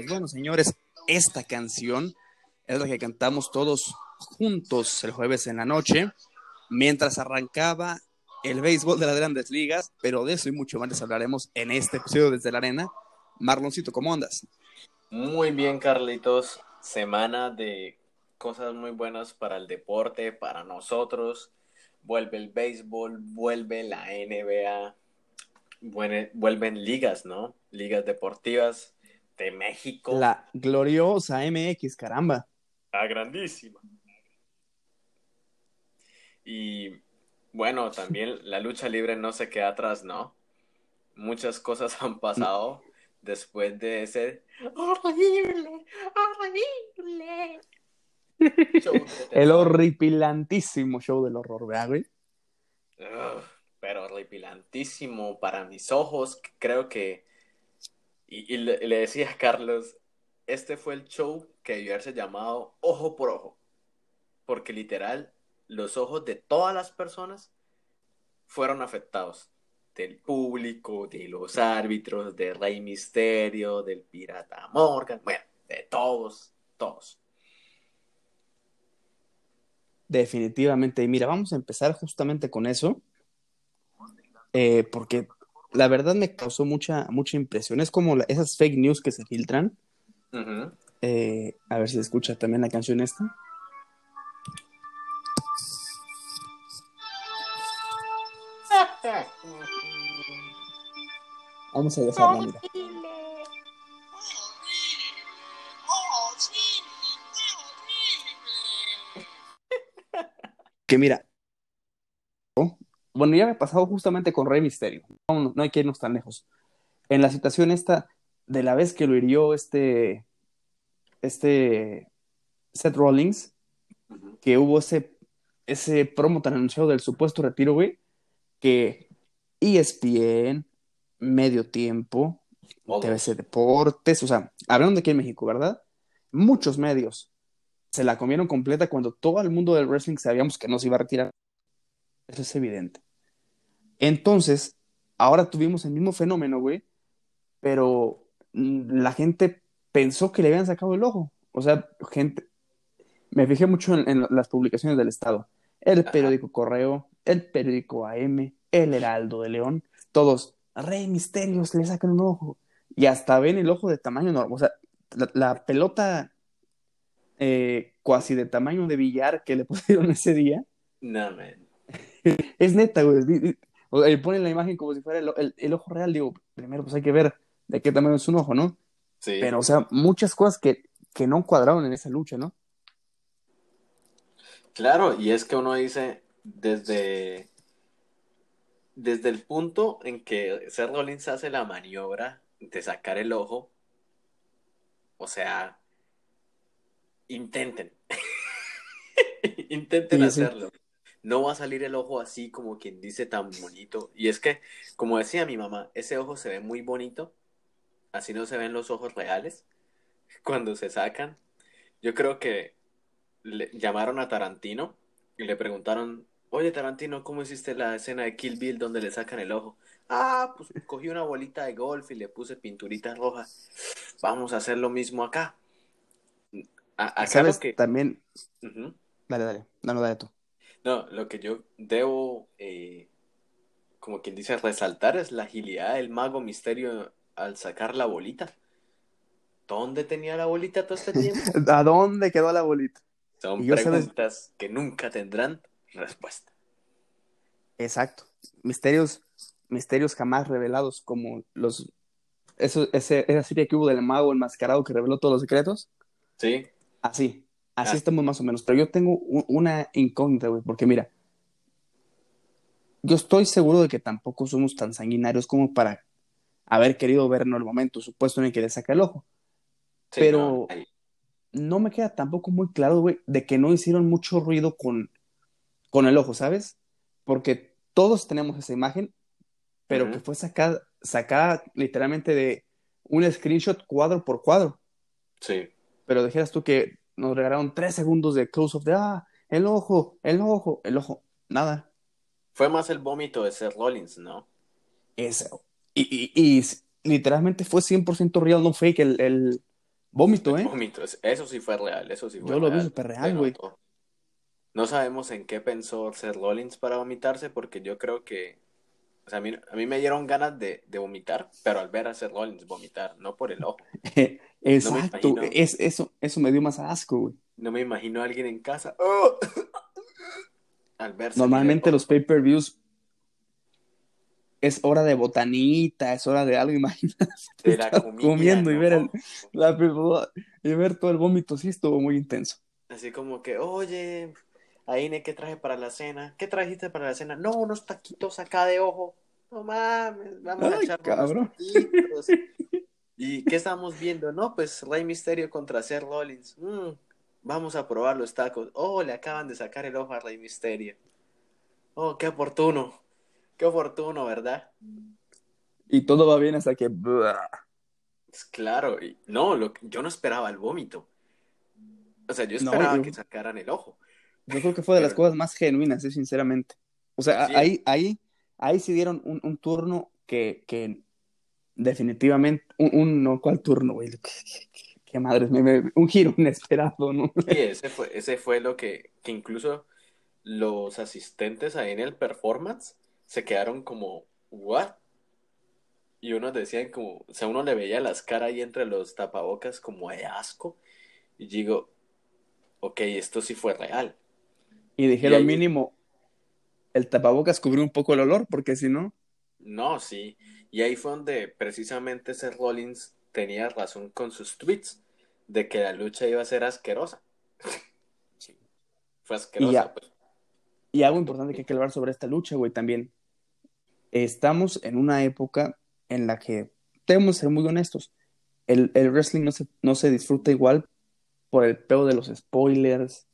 pues bueno, señores, esta canción es la que cantamos todos juntos el jueves en la noche, mientras arrancaba el béisbol de las grandes ligas, pero de eso y mucho más les hablaremos en este episodio desde la arena. Marloncito, ¿cómo andas? Muy bien, Carlitos. Semana de cosas muy buenas para el deporte, para nosotros. Vuelve el béisbol, vuelve la NBA, vuelven ligas, ¿no? Ligas deportivas de México. La gloriosa MX, caramba. La grandísima. Y bueno, también la lucha libre no se queda atrás, ¿no? Muchas cosas han pasado después de ese horrible, horrible. El horripilantísimo show del horror, ¿verdad, güey? pero horripilantísimo para mis ojos. Creo que. Y, le, decía a Carlos: este fue el show que debió haberse llamado Ojo por Ojo. Porque literal, los ojos de todas las personas fueron afectados del público, de los árbitros, de Rey Misterio, del Pirata Morgan, bueno, de todos, todos. Definitivamente. Y mira, vamos a empezar justamente con eso, eh, porque la verdad me causó mucha, mucha impresión. Es como esas fake news que se filtran. Eh, a ver si se escucha también la canción esta. Vamos a dejarla, mira. Que mira, bueno, ya me ha pasado justamente con Rey Misterio. No, hay que irnos tan lejos. En la situación esta, de la vez que lo hirió este, este Seth Rollins, que hubo ese, ese promo tan anunciado del supuesto retiro, güey, que ESPN, Medio Tiempo, TVC Deportes, o sea, hablando de aquí en México, ¿verdad? Muchos medios se la comieron completa cuando todo el mundo del wrestling sabíamos que no se iba a retirar. Eso es evidente. Entonces, ahora tuvimos el mismo fenómeno, güey, pero mm, la gente pensó que le habían sacado el ojo. O sea, gente, me fijé mucho en, las publicaciones del Estado. El periódico Correo, el periódico AM, el Heraldo de León, todos, Rey Misterios, le sacan un ojo. Y hasta ven el ojo de tamaño normal. O sea, la, pelota eh, cuasi de tamaño de billar que le pusieron ese día. No, man. es neta, güey. O ponen la imagen como si fuera el, ojo real. Digo, primero pues hay que ver de qué tamaño es un ojo, ¿no? Sí. Pero, o sea, muchas cosas que, que no cuadraron en esa lucha, ¿no? Claro, y es que uno dice, desde, desde el punto en que Seth Rollins hace la maniobra de sacar el ojo, o sea, intenten. intenten hacerlo. No va a salir el ojo así como quien dice tan bonito. Y es que, como decía mi mamá, ese ojo se ve muy bonito. Así no se ven los ojos reales cuando se sacan. Yo creo que le llamaron a Tarantino y le preguntaron, oye Tarantino, ¿cómo hiciste la escena de Kill Bill donde le sacan el ojo? Ah, pues cogí una bolita de golf y le puse pinturita roja. Vamos a hacer lo mismo acá. A, ¿Sabes que... también? Dale, dale, no, no, dale tú. No, lo que yo debo, eh, como quien dice, resaltar es la agilidad del mago misterio al sacar la bolita. ¿Dónde tenía la bolita todo este tiempo? ¿A dónde quedó la bolita? Son preguntas que nunca tendrán respuesta. Exacto. Misterios, misterios jamás revelados, como los eso, ese, esa serie que hubo del mago enmascarado que reveló todos los secretos. Sí. Así, así estamos más o menos. Pero yo tengo una incógnita, güey, porque mira, yo estoy seguro de que tampoco somos tan sanguinarios como para haber querido ver en el momento supuesto en el que le saca el ojo. pero no me queda tampoco muy claro, güey, de que no hicieron mucho ruido con, con el ojo, ¿sabes? Porque todos tenemos esa imagen, pero que fue sacada, sacada literalmente de un screenshot cuadro por cuadro. Sí. Pero dijeras tú que nos regalaron tres segundos de close-up de, ah, el ojo, el ojo, el ojo, nada. Fue más el vómito de Seth Rollins, ¿no? Eso. Y, y, y literalmente fue 100% real, no fake el, el vómito, ¿eh? El vómito, eso sí fue real, eso sí fue Yo lo vi súper real, güey. No sabemos en qué pensó Seth Rollins para vomitarse, porque yo creo que. O sea, a mí, a mí me dieron ganas de, de, vomitar, pero al ver a Seth Rollins vomitar, no por el ojo. Exacto, no es, eso, eso me dio más asco, güey. No me imagino a alguien en casa. ¡Oh! al Normalmente los pay-per-views es hora de botanita, es hora de algo, imagínate. De la comida, comiendo y, ver el, la, y ver todo el vómito, sí estuvo muy intenso. Así como que, oye, Aine, ¿qué traje para la cena? ¿Qué trajiste para la cena? No, unos taquitos acá de ojo. No mames, vamos Ay, a echar unos taquitos. ¿Y qué estamos viendo? No, pues Rey Misterio contra Seth Rollins. Mm, vamos a probar los tacos. Oh, le acaban de sacar el ojo a Rey Misterio. Oh, qué oportuno. Qué oportuno, ¿verdad? Y todo va bien hasta que... Pues claro, no, lo, yo no esperaba el vómito. O sea, yo esperaba No, yo- que sacaran el ojo. Yo creo que fue de las cosas más genuinas, eh, sinceramente. O sea, Sí. ahí, ahí, ahí sí dieron un, un turno que, que definitivamente, un, un- no, ¿cuál turno, güey? Qué, qué- qué madres, me- me- un giro inesperado, ¿no? Sí, ese fue, ese fue lo que, que incluso los asistentes ahí en el performance se quedaron como, ¿what? Y unos decían como, o sea, uno le veía las caras ahí entre los tapabocas como de asco. Y digo, ok, esto sí fue real. Y dijeron ahí- mínimo, el tapabocas cubrió un poco el olor, porque si no, No, sí. Y ahí fue donde precisamente Seth Rollins tenía razón con sus tweets de que la lucha iba a ser asquerosa. Fue asquerosa, ya. pues. Y algo importante que hay que hablar sobre esta lucha, güey, también. Estamos en una época en la que, debemos ser muy honestos, el, el wrestling no se, no se disfruta igual por el peo de los spoilers,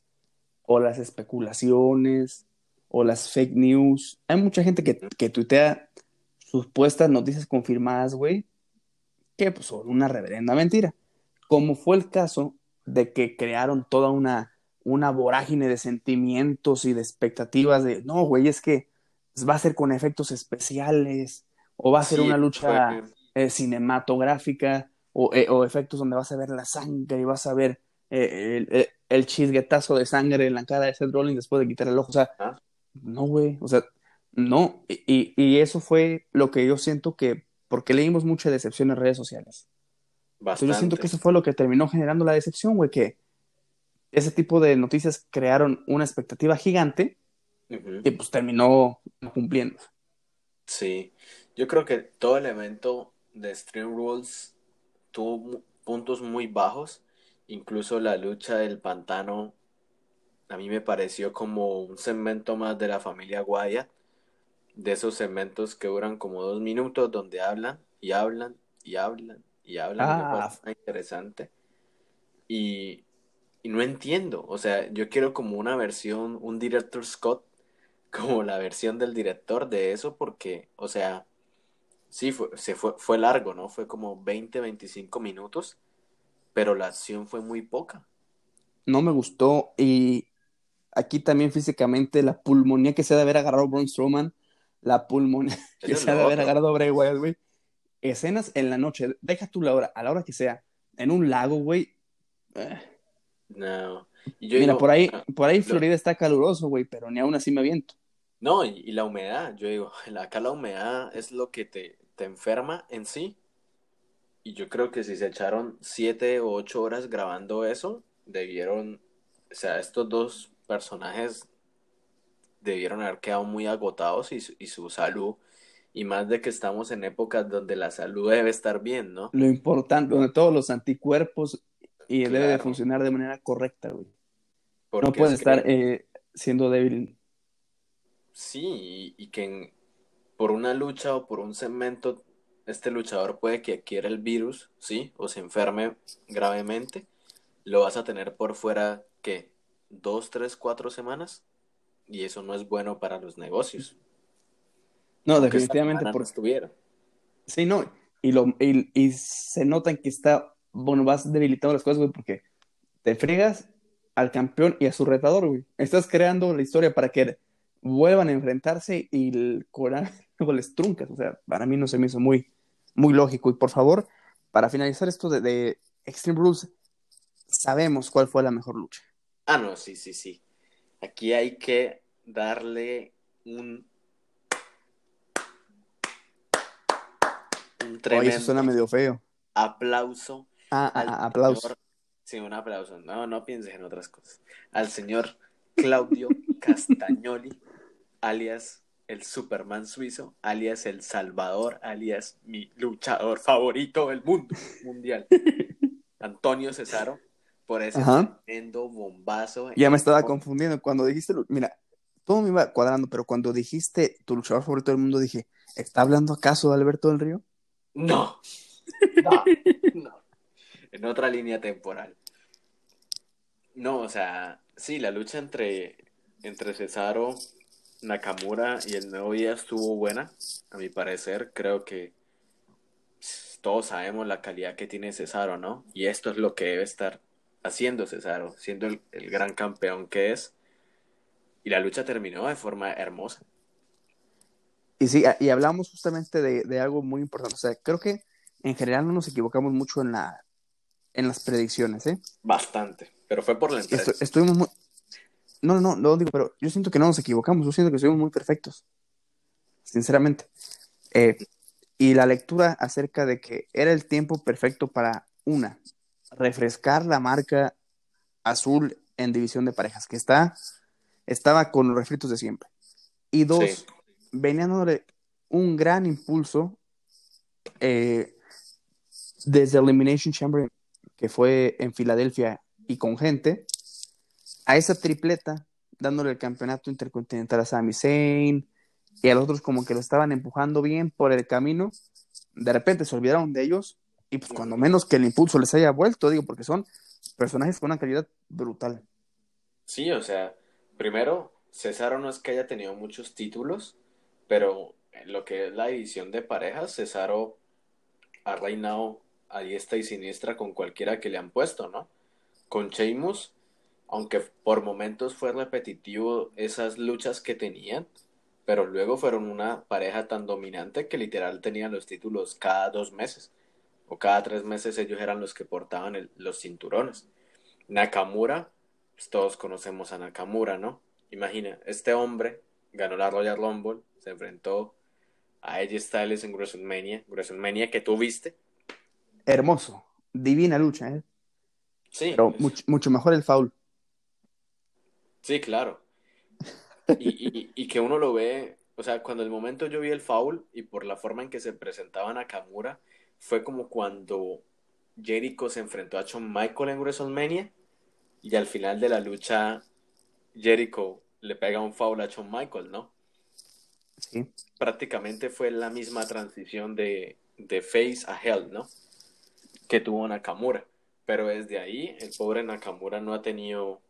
o las especulaciones, o las fake news. Hay mucha gente que, que tuitea supuestas noticias confirmadas, güey, que pues, son una reverenda mentira. Como fue el caso de que crearon toda una una vorágine de sentimientos y de expectativas de, no, güey, es que va a ser con efectos especiales, o va a ser Sí, una lucha fue- eh, cinematográfica, o, eh, o efectos donde vas a ver la sangre y vas a ver eh, el, el- el chisguetazo de sangre en la cara de Seth Rollins después de quitar el ojo. O sea, Ah. no, güey, o sea, no. Y, y- eso fue lo que yo siento que, porque leímos mucha decepción en redes sociales. Entonces, yo siento bastante. que eso fue lo que terminó generando la decepción, güey, que ese tipo de noticias crearon una expectativa gigante Ujú. y pues terminó no cumpliendo. Sí, yo creo que todo el evento de Stream Rules tuvo puntos muy bajos, incluso la lucha del pantano a mí me pareció como un segmento más de la familia Wyatt, de esos segmentos que duran como dos minutos donde hablan y hablan y hablan y hablan, Ah. parece interesante. Y, y no entiendo, o sea, yo quiero como una versión, un director Scott como la versión del director de eso porque, o sea, sí, fue, se fue, fue largo, ¿no? Fue como 20, 25 minutos, pero la acción fue muy poca. No me gustó y aquí también físicamente la pulmonía que se ha de haber agarrado Braun Strowman, la pulmonía que se ha de haber agarrado Bray Wyatt, güey. Escenas en la noche, deja tú la hora, a la hora que sea, en un lago, güey. Eh, No. Y yo Mira, digo, por ahí, ah, por ahí lo- Florida está caluroso, güey, pero ni aún así me aviento. no, y, y la humedad, yo digo, la- acá la humedad es lo que te, te enferma en sí. Y yo creo que si se echaron siete o ocho horas grabando eso, debieron, o sea, estos dos personajes debieron haber quedado muy agotados y su, y su salud, y más de que estamos en épocas donde la salud debe estar bien, ¿no? Lo importante, donde todos los anticuerpos y debe de Claro. funcionar de manera correcta, güey. No que- estar eh, siendo débil. Sí, y, y que en- por una lucha o por un segmento, este luchador puede que adquiera el virus, ¿sí? O se enferme gravemente. Lo vas a tener por fuera, ¿qué? ¿Dos, tres, cuatro semanas? Y eso no es bueno para los negocios. No, Aunque definitivamente, porque estuviera. sí, no. Y, lo, y, y se nota que está, bueno, vas debilitando las cosas, güey, porque te fregas al campeón y a su retador, güey. Estás creando la historia para que vuelvan a enfrentarse y el coraje luego les truncas. O sea, para mí no se me hizo muy, muy lógico. Y por favor, para finalizar esto de, de Extreme Rules, sabemos cuál fue la mejor lucha. Ah, no, sí, sí, sí. Aquí hay que darle un. Un Oye, tremendo eso suena medio feo. aplauso Ah, ah, al ah, aplauso. señor- Sí, un aplauso. No, no pienses en otras cosas. Al señor Claudio Castagnoli, alias el Superman suizo, alias el Salvador, alias mi luchador favorito del mundo mundial. Antonio Cesaro, por ese Ajá. tremendo bombazo. Ya me estaba en- confundiendo. Cuando dijiste, mira, todo me iba cuadrando, pero cuando dijiste tu luchador favorito del mundo, dije, ¿está hablando acaso de Alberto del Río? No, no, no. En otra línea temporal. No, o sea, sí, la lucha entre, entre Cesaro, Nakamura y el nuevo día estuvo buena, a mi parecer. Creo que todos sabemos la calidad que tiene Cesaro, ¿no? Y esto es lo que debe estar haciendo Cesaro, siendo el, el gran campeón que es. Y la lucha terminó de forma hermosa. Y sí, y hablamos justamente de, de algo muy importante. O sea, creo que en general no nos equivocamos mucho en, la, en las predicciones, ¿eh? Bastante. Pero fue por la empresa. Estu- estuvimos muy... No, no, no, no digo, pero yo siento que no nos equivocamos, yo siento que estuvimos muy perfectos, sinceramente. Eh, y la lectura acerca de que era el tiempo perfecto para, una, refrescar la marca azul en división de parejas, que está, estaba con los refritos de siempre. Y dos, Sí. venía dándole un gran impulso eh, desde Elimination Chamber, que fue en Filadelfia y con gente, a esa tripleta, dándole el campeonato intercontinental a Sami Zayn y a los otros como que lo estaban empujando bien por el camino. De repente se olvidaron de ellos y pues cuando menos que el impulso les haya vuelto, digo, porque son personajes con una calidad brutal. Sí, o sea, primero, Cesaro no es que haya tenido muchos títulos, pero en lo que es la división de parejas, Cesaro ha reinado a diestra y siniestra con cualquiera que le han puesto, ¿no? Con Sheamus, aunque por momentos fue repetitivo esas luchas que tenían, pero luego fueron una pareja tan dominante que literal tenían los títulos cada dos meses, o cada tres meses ellos eran los que portaban el- los cinturones. Nakamura, pues todos conocemos a Nakamura, ¿no? Imagina, este hombre ganó la Royal Rumble, se enfrentó a AJ Styles en WrestleMania, WrestleMania que tú viste. Hermoso, divina lucha, ¿eh? Sí, pero mucho, mucho mejor el foul. sí, claro. Y, y- y que uno lo ve, o sea, cuando el momento yo vi el foul y por la forma en que se presentaba Nakamura, fue como cuando Jericho se enfrentó a Shawn Michael en WrestleMania y al final de la lucha Jericho le pega un foul a Shawn Michael, ¿no? Sí. prácticamente fue la misma transición de, de Face a Hell, ¿no? Que tuvo Nakamura. Pero desde ahí, el pobre Nakamura no ha tenido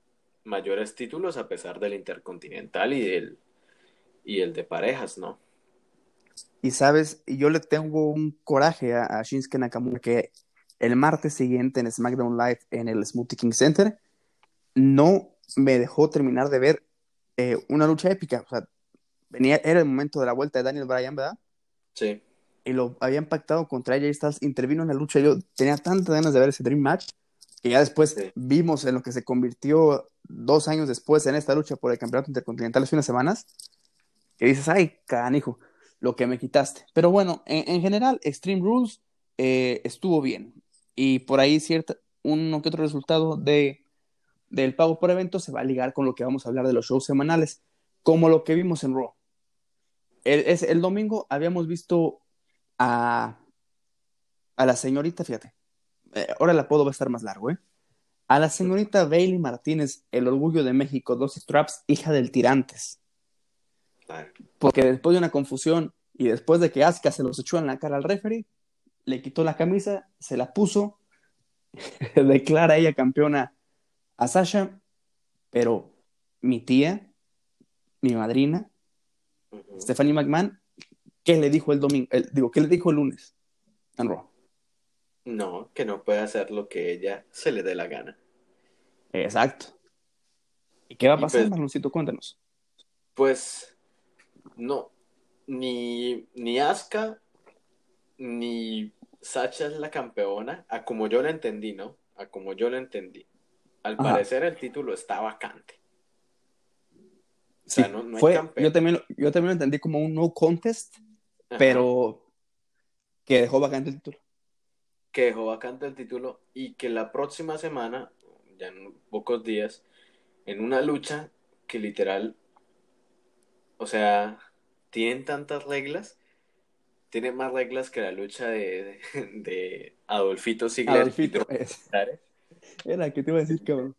mayores títulos a pesar del Intercontinental y del y el de parejas, ¿no? Y sabes, yo le tengo un coraje a, a Shinsuke Nakamura que el martes siguiente en SmackDown Live en el Smoothie King Center no me dejó terminar de ver eh, una lucha épica. O sea, venía, era el momento de la vuelta de Daniel Bryan, ¿verdad? Sí. Y lo habían pactado contra AJ Styles, intervino en la lucha. Yo tenía tantas ganas de ver ese Dream Match que ya después Sí. vimos en lo que se convirtió dos años después en esta lucha por el campeonato intercontinental hace unas semanas. Que dices, ay, canijo, lo que me quitaste. Pero bueno, en, en general, Extreme Rules eh, estuvo bien. Y por ahí cierta, uno que otro resultado de, del pago por evento se va a ligar con lo que vamos a hablar de los shows semanales, como lo que vimos en Raw. El, es- el domingo habíamos visto a, a la señorita, fíjate, eh, ahora el apodo va a estar más largo, ¿eh? A la señorita Bailey Martínez, el orgullo de México, dos straps, hija del tirantes. Porque después de una confusión y después de que Asuka se los echó en la cara al referee, le quitó la camisa, se la puso, declara ella campeona a Sasha, pero mi tía, mi madrina. Stephanie McMahon, ¿qué le dijo el domingo? El- digo, ¿qué le dijo el lunes? En Raw. No, que no puede hacer lo que ella se le dé la gana. Exacto. ¿Y qué va a pasar, pues- Marloncito? Cuéntanos. Pues no, ni, ni Asuka ni Sacha es la campeona, a como yo lo entendí, ¿no? A como yo lo entendí. Al Ajá. parecer el título está vacante. O Sí, sea, no, fue, yo, también, lo- yo también lo entendí como un no contest, Ajá. pero que dejó vacante el título. que dejó vacante el título y que la próxima semana, ya en pocos días, en una lucha que literal, o sea, tienen tantas reglas, tiene más reglas que la lucha de, de, de Adolfito Ziggler Adolfito, es- era que te iba a decir, cabrón.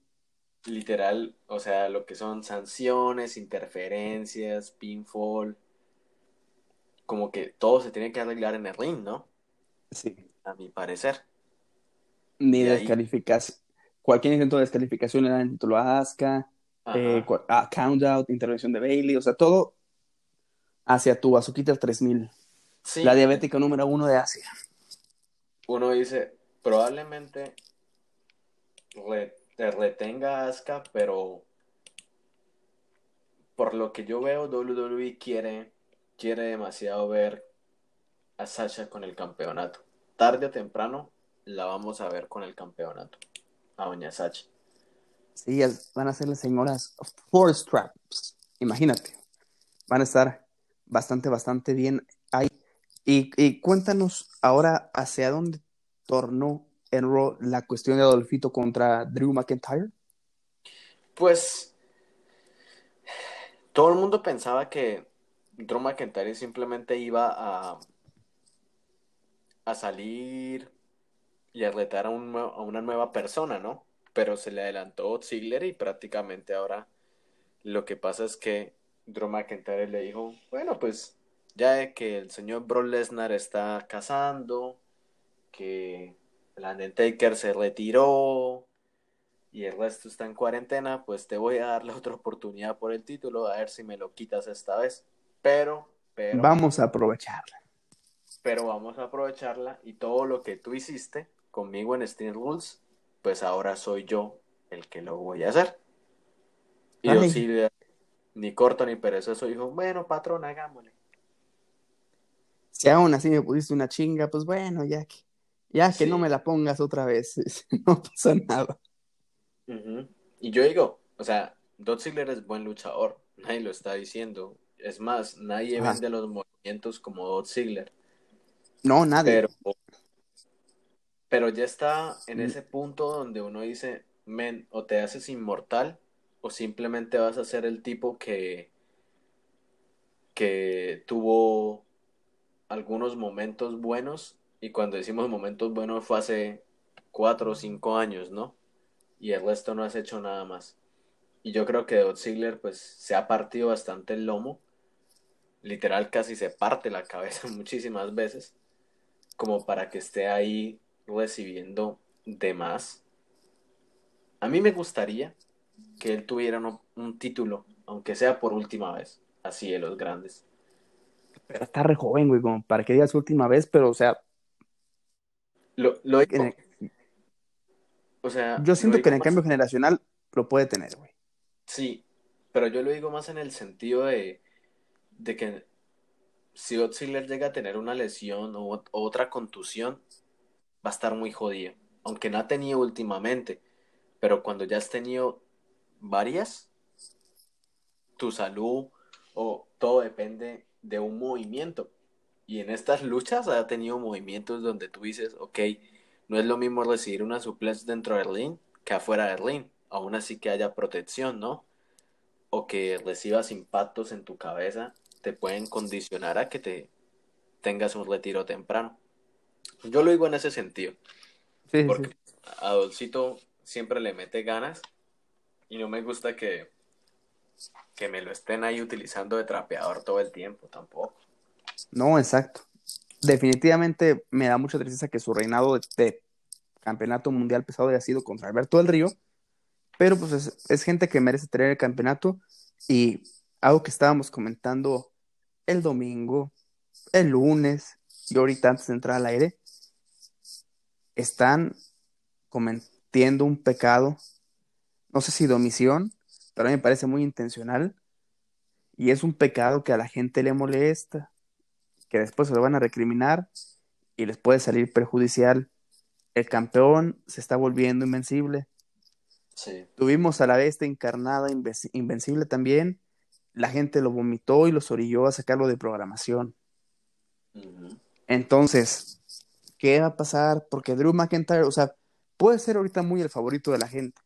Literal, o sea, lo que son sanciones, interferencias, pinfall, como que todo se tiene que arreglar en el ring, ¿no? Sí. A mi parecer. Ni ahí- descalificación. Cualquier intento de descalificación le dan título a Asuka. Eh, ah, count out, intervención de Bailey, o sea, todo hacia tu Azuquita 3000, Sí. la diabética número uno de Asia. uno dice, probablemente re- te retenga Asuka, pero por lo que yo veo, WWE quiere, quiere demasiado ver a Sasha con el campeonato. Tarde o temprano la vamos a ver con el campeonato, a Doña Sasha. Sí, ellas van a ser las señoras Force Traps. Imagínate. Van a estar bastante, bastante bien ahí. Y, cuéntanos ahora hacia dónde tornó en Raw la cuestión de Adolfito contra Drew McIntyre. Pues todo el mundo pensaba que Drew McIntyre simplemente iba a, a salir y a retar a, un a una nueva persona, ¿no? Pero se le adelantó Ziggler y prácticamente ahora lo que pasa es que Drew McIntyre le dijo, bueno, pues ya que el señor Brock Lesnar está cazando, que el Undertaker se retiró y el resto está en cuarentena, pues te voy a dar la otra oportunidad por el título, a ver si me lo quitas esta vez. Pero, pero, Vamos a aprovecharla. pero vamos a aprovecharla y todo lo que tú hiciste conmigo en Steel Rules, pues ahora soy yo el que lo voy a hacer. Y Vale. Osiris, ni corto ni perezoso, dijo, bueno, patrón, hagámosle. Si aún así me pusiste una chinga, pues bueno, ya que, ya que Sí. no me la pongas otra vez, no pasa nada. Y yo digo, o sea, Dolph Ziggler es buen luchador, nadie lo está diciendo. Es más, nadie vende los movimientos como Dolph Ziggler. No, nadie. Pero, pero ya está en ese punto donde uno dice, men, o te haces inmortal o simplemente vas a ser el tipo que, que tuvo algunos momentos buenos y cuando decimos momentos buenos fue hace cuatro o cinco años, ¿no? Y el resto no has hecho nada más. Y yo creo que Dolph Ziggler pues se ha partido bastante el lomo, literal casi se parte la cabeza muchísimas veces como para que esté ahí recibiendo de más. A mí me gustaría que él tuviera un título, aunque sea por última vez, así de los grandes. Pero está re joven, güey, como para que diga su última vez, pero o sea, Lo, lo digo, en el- o sea, yo siento que en el más- cambio generacional lo puede tener, güey. Sí, pero yo lo digo más en el sentido de, de que si Ziggler llega a tener una lesión o otra contusión, va a estar muy jodido. Aunque no ha tenido últimamente, pero cuando ya has tenido varias, tu salud o todo depende de un movimiento. Y en estas luchas ha tenido movimientos donde tú dices, ok, no es lo mismo recibir una suplex dentro del ring que afuera del ring. Aún así que haya protección, ¿no? O que recibas impactos en tu cabeza, te pueden condicionar a que te tengas un retiro temprano. Yo lo digo en ese sentido, Sí, porque sí. a Dolcito siempre le mete ganas y no me gusta que, que me lo estén ahí utilizando de trapeador todo el tiempo tampoco. No, exacto. Definitivamente me da mucha tristeza que su reinado de, de campeonato mundial pesado haya sido contra Alberto del Río, pero pues es, es gente que merece tener el campeonato y algo que estábamos comentando el domingo, el lunes y ahorita antes de entrar al aire, están cometiendo un pecado, no sé si de omisión, pero a mí me parece muy intencional, Y es un pecado que a la gente le molesta, que después se lo van a recriminar y les puede salir perjudicial. El campeón se está volviendo invencible. Sí. Tuvimos a la bestia encarnada inve- invencible también. La gente lo vomitó y los orilló a sacarlo de programación. Entonces, ¿qué va a pasar? Porque Drew McIntyre, o sea, puede ser ahorita muy el favorito de la gente,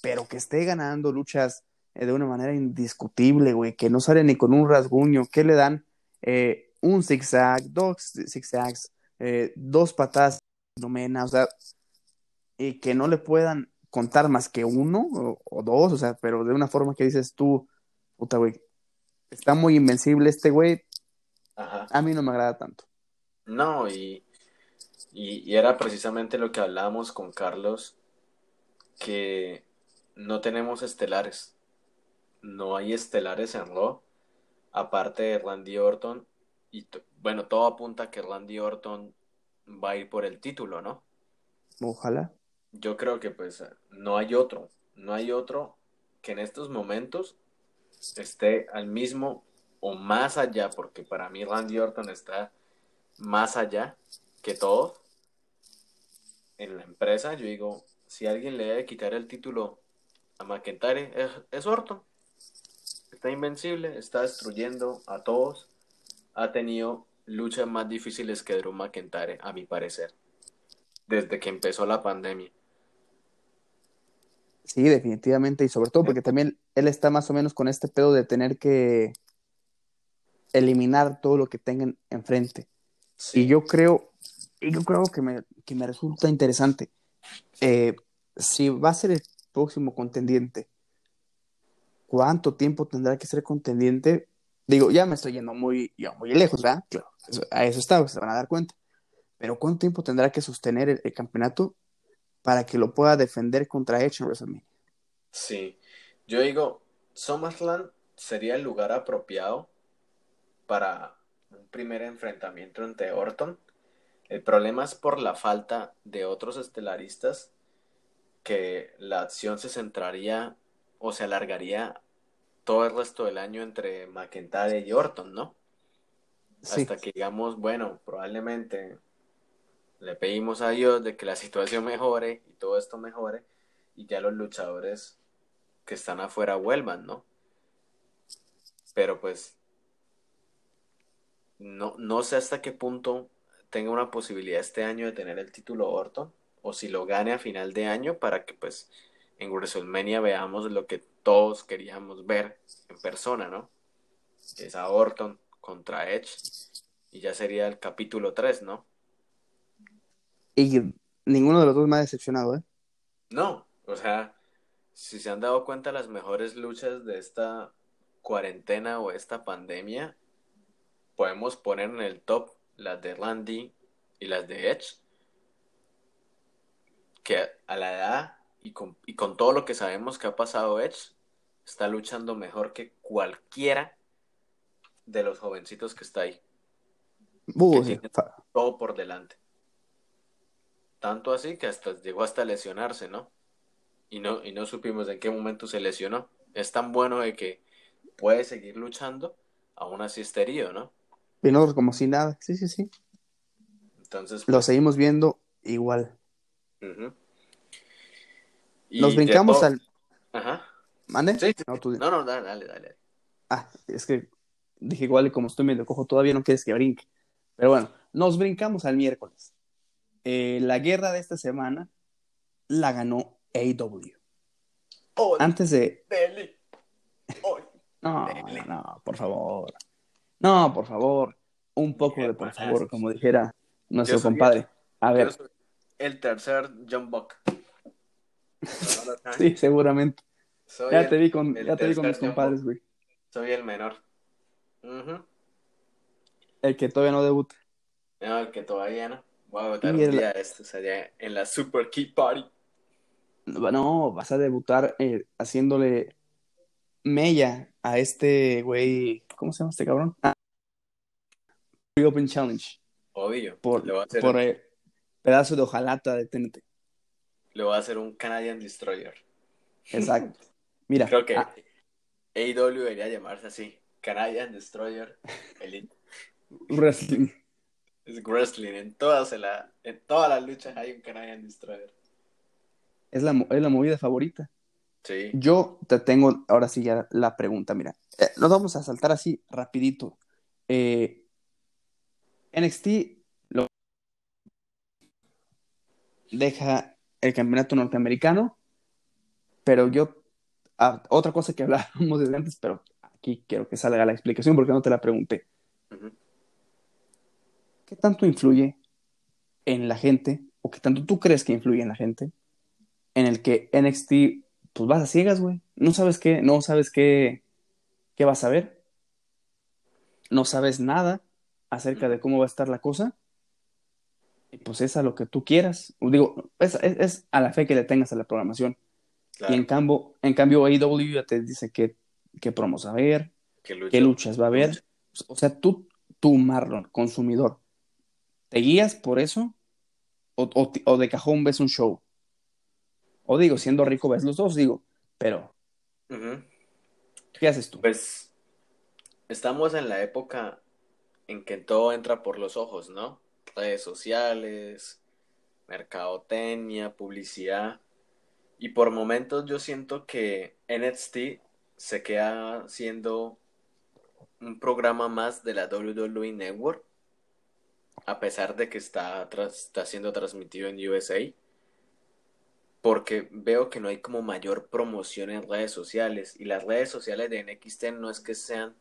pero que esté ganando luchas eh, de una manera indiscutible, güey, que no sale ni con un rasguño, que le dan Eh, un zigzag, dos zigzags, eh, dos patadas domena, o sea, y que no le puedan contar más que uno o, o dos, o sea, pero de una forma que dices tú, puta, güey, está muy invencible este güey, Ajá. a mí no me agrada tanto. No, y, y, y era precisamente lo que hablábamos con Carlos, que no tenemos estelares. No hay estelares en Raw, aparte de Randy Orton. Y bueno, todo apunta a que Randy Orton va a ir por el título, ¿no? Ojalá. Yo creo que pues no hay otro, no hay otro que en estos momentos esté al mismo o más allá, porque para mí Randy Orton está más allá que todo en la empresa. Yo digo, si alguien le debe quitar el título a McIntyre, es, es Orton. Está invencible, está destruyendo a todos. Ha tenido luchas más difíciles que Drew McIntyre, a mi parecer, desde que empezó la pandemia. Sí, definitivamente, y sobre todo porque también él está más o menos con este pedo de tener que eliminar todo lo que tengan enfrente. Sí. Y yo creo, yo creo que me, que me resulta interesante. Eh, si va a ser el próximo contendiente, ¿cuánto tiempo tendrá que ser contendiente? Digo, ya me estoy yendo muy, ya muy lejos, ¿verdad? Claro, a eso está, se van a dar cuenta. Pero ¿cuánto tiempo tendrá que sostener el, el campeonato para que lo pueda defender contra Edge en WrestleMania? Sí, yo digo, SummerSlam sería el lugar apropiado para un primer enfrentamiento entre Orton. El problema es por la falta de otros estelaristas que la acción se centraría o se alargaría todo el resto del año entre McIntyre y Orton, ¿no? Sí. Hasta que digamos, bueno, probablemente le pedimos a Dios de que la situación mejore y todo esto mejore y ya los luchadores que están afuera vuelvan, ¿no? Pero pues no, no sé hasta qué punto tenga una posibilidad este año de tener el título Orton o si lo gane a final de año para que pues en WrestleMania veamos lo que todos queríamos ver en persona, ¿no? Es a Orton contra Edge y ya sería el capítulo 3, ¿no? Y ninguno de los dos me ha decepcionado, ¿eh? No, o sea, si se han dado cuenta las mejores luchas de esta cuarentena o esta pandemia, podemos poner en el top las de Randy y las de Edge, que a la edad y con, y con todo lo que sabemos que ha pasado Edge, está luchando mejor que cualquiera de los jovencitos que está ahí, Que fa- todo por delante. Tanto así que hasta llegó hasta lesionarse, ¿no? Y no, y no supimos en qué momento se lesionó. Es tan bueno de que puede seguir luchando, aún así está herido, ¿no? Y nosotros como si nada. Sí, sí, sí. Entonces, Lo seguimos viendo igual. Y Nos de brincamos todo- al. Ajá. ¿Mande? Sí, sí. No, tú No, no, dale, dale, dale. Ah, es que dije igual y como estoy medio cojo todavía no quieres que brinque. Pero bueno, nos brincamos al miércoles. Eh, la guerra de esta semana la ganó AEW. Oh, Antes de. dele. Oh, No, Dele. no, no, por favor. No, por favor. Un poco de por Hermanazos. favor, como dijera nuestro soy compadre. A ver, el tercer John Buck. Sí, seguramente. Soy Ya el- te vi con, ya te vi con mis compadres, güey. Soy el menor. Ujú. El que todavía no debuta. No, el que todavía no. Voy a votar un el- día estos allá en la Super Key Party. No, vas a debutar eh, haciéndole mella a este güey. ¿Cómo se llama este cabrón? Ah, Free Open Challenge. Obvio. Por, le, voy a hacer, por eh, pedazo de hojalata de TNT. le voy a hacer un Canadian Destroyer. Exacto. Mira, Creo que ah, AEW debería llamarse así. Canadian Destroyer Elite. Wrestling. Es wrestling. En todas, la, en todas las luchas hay un Canadian Destroyer. Es la, es la movida favorita. Sí. Yo te tengo ahora sí ya la pregunta, mira. Eh, nos vamos a saltar así rapidito. Eh, NXT lo deja el campeonato norteamericano, pero yo, ah, otra cosa que hablábamos desde antes, pero aquí quiero que salga la explicación porque no te la pregunté. ¿Qué tanto influye en la gente, o qué tanto tú crees que influye en la gente, en el que NXT, pues vas a ciegas, güey? No sabes qué, no sabes qué, qué vas a ver. No sabes nada acerca de cómo va a estar la cosa. Y pues es a lo que tú quieras. Digo, es, es- es a la fe que le tengas a la programación. Claro. Y en cambio, en cambio AEW ya te dice qué, qué promos a ver, ¿Qué lucha? qué luchas va a haber. Lucha. O sea, tú, tú, Marlon, consumidor, ¿te guías por eso? ¿O, o, o de cajón ves un show? O digo, siendo rico ves los dos, digo, pero. ¿qué haces tú? Pues estamos en la época en que todo entra por los ojos, ¿no? Redes sociales, mercadotecnia, publicidad. Y por momentos yo siento que NXT se queda siendo un programa más de la WWE Network, a pesar de que está, está siendo transmitido en USA, porque veo que no hay como mayor promoción en redes sociales y las redes sociales de NXT no es que sean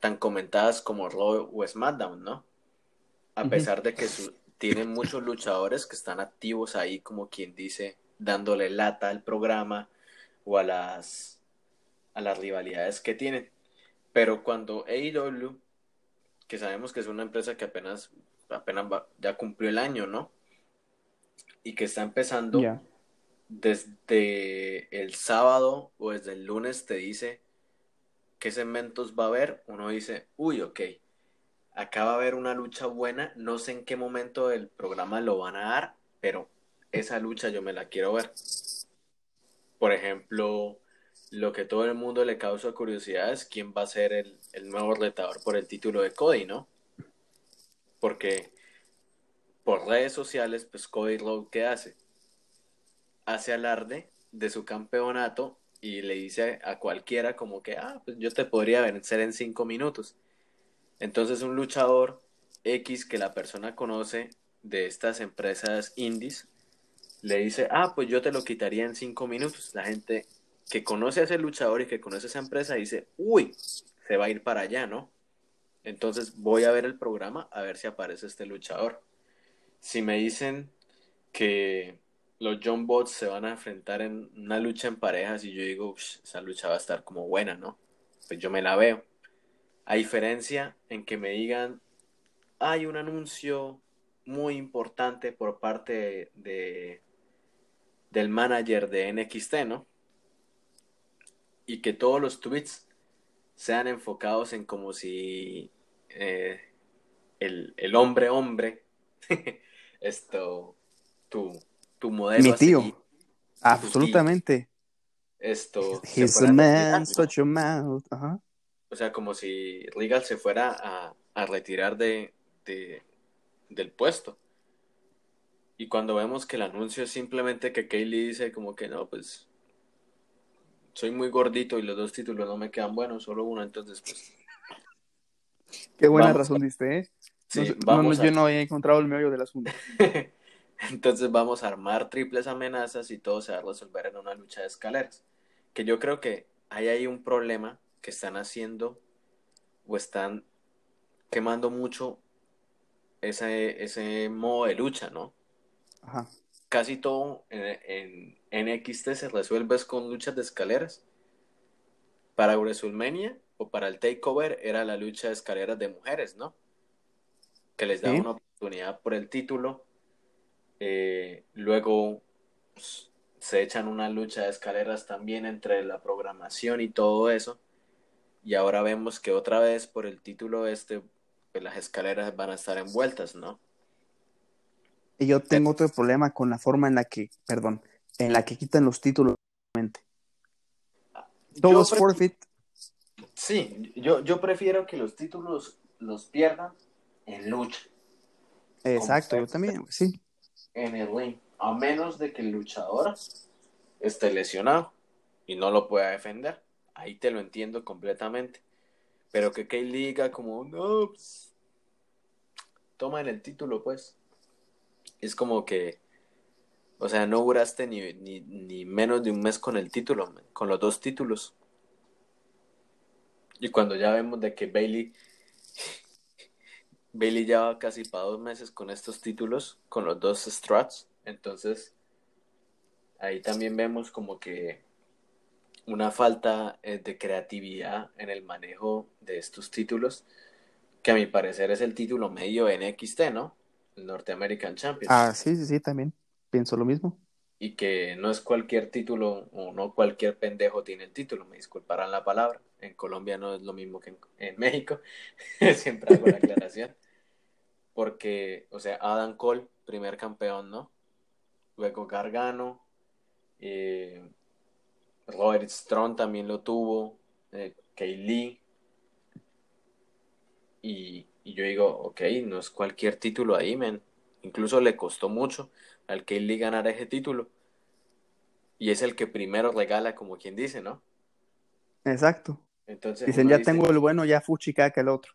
tan comentadas como Raw o SmackDown, ¿no? A pesar de que su- tienen muchos luchadores que están activos ahí, como quien dice, dándole lata al programa o a las, a las rivalidades que tienen. Pero cuando AEW, que sabemos que es una empresa que apenas, apenas va- ya cumplió el año, ¿no? Y que está empezando. Desde el sábado o desde el lunes te dice qué segmentos va a haber, uno dice, uy, ok, acá va a haber una lucha buena, no sé en qué momento del programa lo van a dar, pero esa lucha yo me la quiero ver. Por ejemplo, lo que todo el mundo le causa curiosidad es quién va a ser el, el nuevo retador por el título de Cody, ¿no? Porque por redes sociales, pues Cody Rhodes, ¿qué hace? Hace alarde de su campeonato y le dice a cualquiera como que, ah, pues yo te podría vencer en cinco minutos. Entonces un luchador X que la persona conoce de estas empresas indies le dice, ah, pues yo te lo quitaría en cinco minutos. La gente que conoce a ese luchador y que conoce a esa empresa dice, uy, se va a ir para allá, ¿no? Entonces voy a ver el programa a ver si aparece este luchador. Si me dicen que los John Bots se van a enfrentar en una lucha en parejas y yo digo, "Ush, esa lucha va a estar como buena, ¿no? Pues yo me la veo. A diferencia en que me digan, hay un anuncio muy importante por parte de, del manager de NXT, ¿no? Y que todos los tweets sean enfocados en como si eh, el, el hombre hombre, esto, tu, tu modelo Mi tío. seguir, Absolutamente. esto, He's a man, such a mouth. O sea, como si Regal se fuera a, a retirar de, de- del puesto. Y cuando vemos que el anuncio es simplemente que Kaylee dice como que no, pues soy muy gordito y los dos títulos no me quedan buenos, solo uno, entonces pues Qué buena Vamos. razón diste, ¿eh? sí, No vamos a- yo no había encontrado el meollo del asunto. Entonces vamos a armar triples amenazas y todo se va a resolver en una lucha de escaleras. Que yo creo que hay ahí un problema que están haciendo o están quemando mucho ese, ese modo de lucha, ¿no? Ajá. Casi todo en, en NXT se resuelve es con luchas de escaleras. Para WrestleMania o para el Takeover era la lucha de escaleras de mujeres, ¿no? Que les Sí. una oportunidad por el título. Eh, luego se echan una lucha de escaleras también entre la programación y todo eso. Y ahora vemos que otra vez por el título este, pues las escaleras van a estar envueltas, ¿no? Y yo tengo otro problema con la forma en la que, perdón, en la que quitan los títulos. Yo Todo es forfeit Sí, yo, yo prefiero que los títulos los pierdan en lucha. Exacto, yo también, sí. En el ring, a menos de que el luchador esté lesionado y no lo pueda defender. Ahí te lo entiendo completamente. Pero que Kay diga como, no, pues, toman el título, pues. Es como que, o sea, no duraste ni, ni, ni menos de un mes con el título, con los dos títulos. Y cuando ya vemos de que Bailey Bailey ya va casi para dos meses con estos títulos, con los dos strats. Entonces, ahí también vemos como que una falta eh, de creatividad en el manejo de estos títulos, que a mi parecer es el título medio NXT, ¿no? El North American Champions. Ah, sí, sí, sí, también. Pienso lo mismo. Y que no es cualquier título o no cualquier pendejo tiene el título, me disculparán la palabra. En Colombia no es lo mismo que en, en México. Siempre hago la aclaración porque, o sea, Adam Cole, primer campeón, ¿no? Luego Gargano, eh, Robert Strong también lo tuvo, eh, Kaylee. Y, y, yo digo, ok, no es cualquier título ahí, men. Incluso le costó mucho al Kaylee ganar ese título. Y es el que primero regala, como quien dice, ¿no? Exacto. Entonces, Dicen, ya tengo el bueno, ya fuchica que el otro.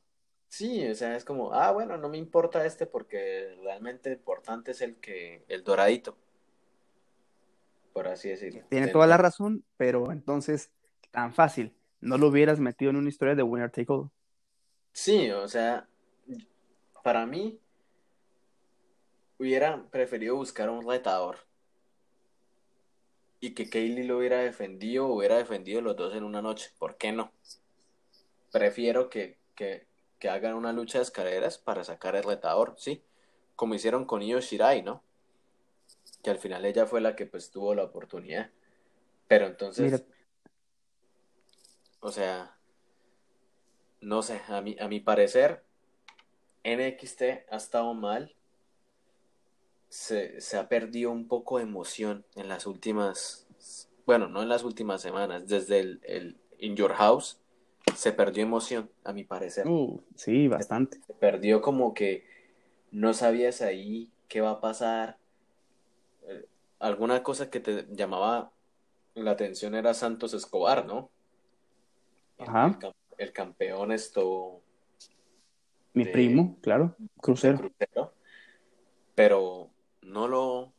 Sí, o sea, es como, ah, bueno, no me importa este porque realmente importante es el que, el doradito. Por así decirlo. Tiene toda la razón, pero entonces, tan fácil, no lo hubieras metido en una historia de Winner Take All. Sí, o sea, para mí, hubiera preferido buscar un retador. Y que Kaylee lo hubiera defendido, hubiera defendido los dos en una noche. ¿Por qué no? Prefiero que, que que hagan una lucha de escaleras para sacar el retador, ¿sí? Como hicieron con Io Shirai, ¿no? Que al final ella fue la que pues tuvo la oportunidad. Pero entonces... O sea... No sé, a mi, a mi parecer, NXT ha estado mal. Se, se ha perdido un poco de emoción en las últimas... Bueno, no en las últimas semanas, desde el, el In Your House se perdió emoción, a mi parecer. Uh, sí, bastante. Se perdió como que no sabías ahí qué va a pasar. Eh, alguna cosa que te llamaba la atención era Santos Escobar, ¿no? Ajá. El, campeón esto. Mi primo, claro, crucero. Pero no lo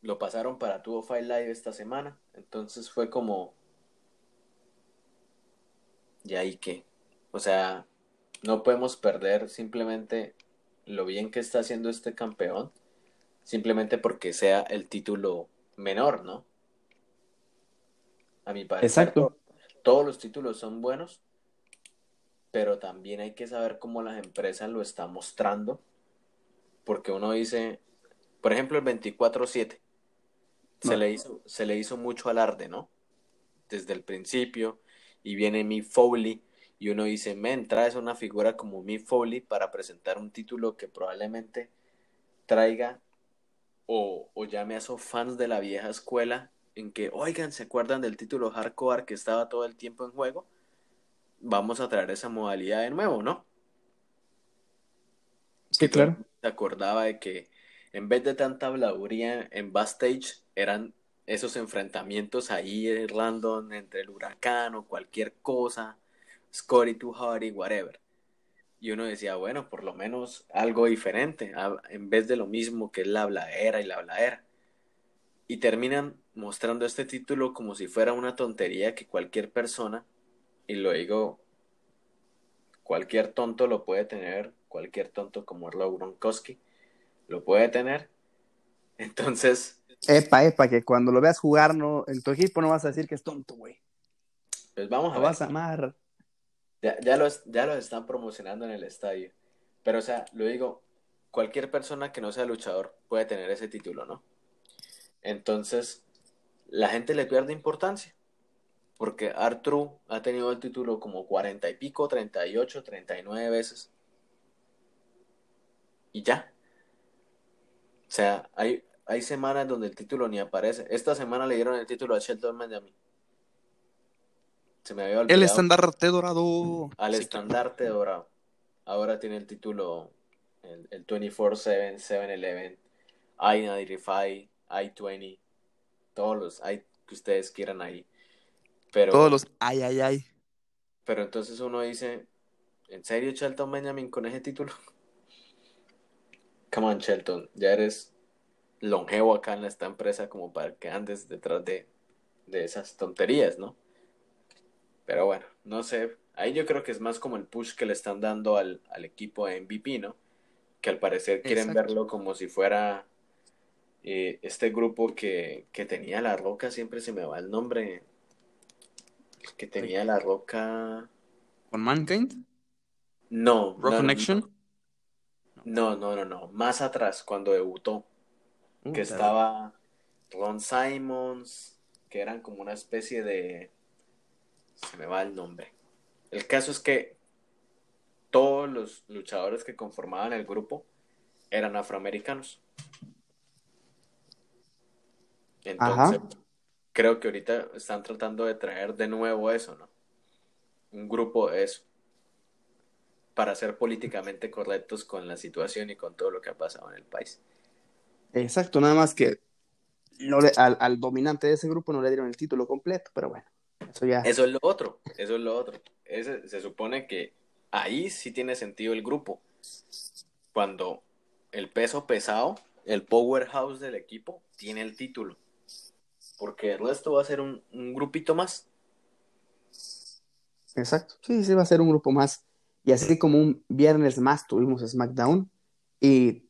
lo pasaron para Tuvo Fight Live esta semana, entonces fue como y ahí que, o sea, no podemos perder simplemente lo bien que está haciendo este campeón, simplemente porque sea el título menor, ¿no? A mi parecer, Exacto. todos los títulos son buenos, pero también hay que saber cómo las empresas lo están mostrando, porque uno dice, por ejemplo, el 24-7, se, le hizo, se le hizo mucho alarde, ¿no? Desde el principio, y viene mi Foley y uno dice, men, traes una figura como mi Foley para presentar un título que probablemente traiga o, o llame a esos fans de la vieja escuela en que, oigan, ¿se acuerdan del título hardcore que estaba todo el tiempo en juego? Vamos a traer esa modalidad de nuevo, ¿no? Sí, claro. Se acordaba de que en vez de tanta habladuría en backstage, eran esos enfrentamientos ahí random entre el huracán o cualquier cosa, Scotty to Hardy, whatever. Y uno decía, bueno, por lo menos algo diferente, en vez de lo mismo que es la habladera y la habladera. Y terminan mostrando este título como si fuera una tontería que cualquier persona, y lo digo, cualquier tonto lo puede tener, cualquier tonto como Erlo Gronkowski lo puede tener. Entonces, Epa, epa, que cuando lo veas jugar no, en tu equipo no vas a decir que es tonto, güey. Pues vamos a lo vas a amar. Ya, ya, los, ya los están promocionando en el estadio. Pero, o sea, lo digo, cualquier persona que no sea luchador puede tener ese título, ¿no? Entonces, la gente le pierde importancia. Porque Artru ha tenido el título como cuarenta y pico, treinta y ocho, treinta y nueve veces. Y ya. O sea, hay, hay semanas donde el título ni aparece. Esta semana le dieron el título a Shelton Miami. Se me había olvidado. El estandarte dorado. Al Sí, estandarte dorado. Ahora tiene el título, el, el 24-7, 7-Eleven, I-95, I-20, todos los I que ustedes quieran ahí. Pero, Todos los ay, ay, ay. pero entonces uno dice, ¿en serio Shelton Benjamin con ese título? Come on, Shelton, ya eres longevo acá en esta empresa como para que andes detrás de, de esas tonterías, ¿no? Pero bueno, no sé. Ahí yo creo que es más como el push que le están dando al, al equipo de MVP, ¿no? Que al parecer quieren Exacto. verlo como si fuera eh, este grupo que, que tenía la roca, siempre se me va el nombre. Que tenía la roca. ¿Con Mankind? No, ¿Rock no, no, no, no, no, no. Más atrás, cuando debutó. Que estaba Ron Simons, que eran como una especie de... Se me va el nombre. El caso es que todos los luchadores que conformaban el grupo eran afroamericanos. Entonces, creo que ahorita están tratando de traer de nuevo eso, ¿no? Un grupo de eso. Para ser políticamente correctos con la situación y con todo lo que ha pasado en el país. Exacto, nada más que no le- al, al dominante de ese grupo no le dieron el título completo, pero bueno, eso ya. Eso es lo otro, eso es lo otro. Ese- se supone que ahí sí tiene sentido el grupo. Cuando el peso pesado, el powerhouse del equipo, tiene el título. Porque el resto va a ser un, un grupito más. Exacto. Sí, sí, va a ser un grupo más. Y así como un viernes más tuvimos SmackDown. Y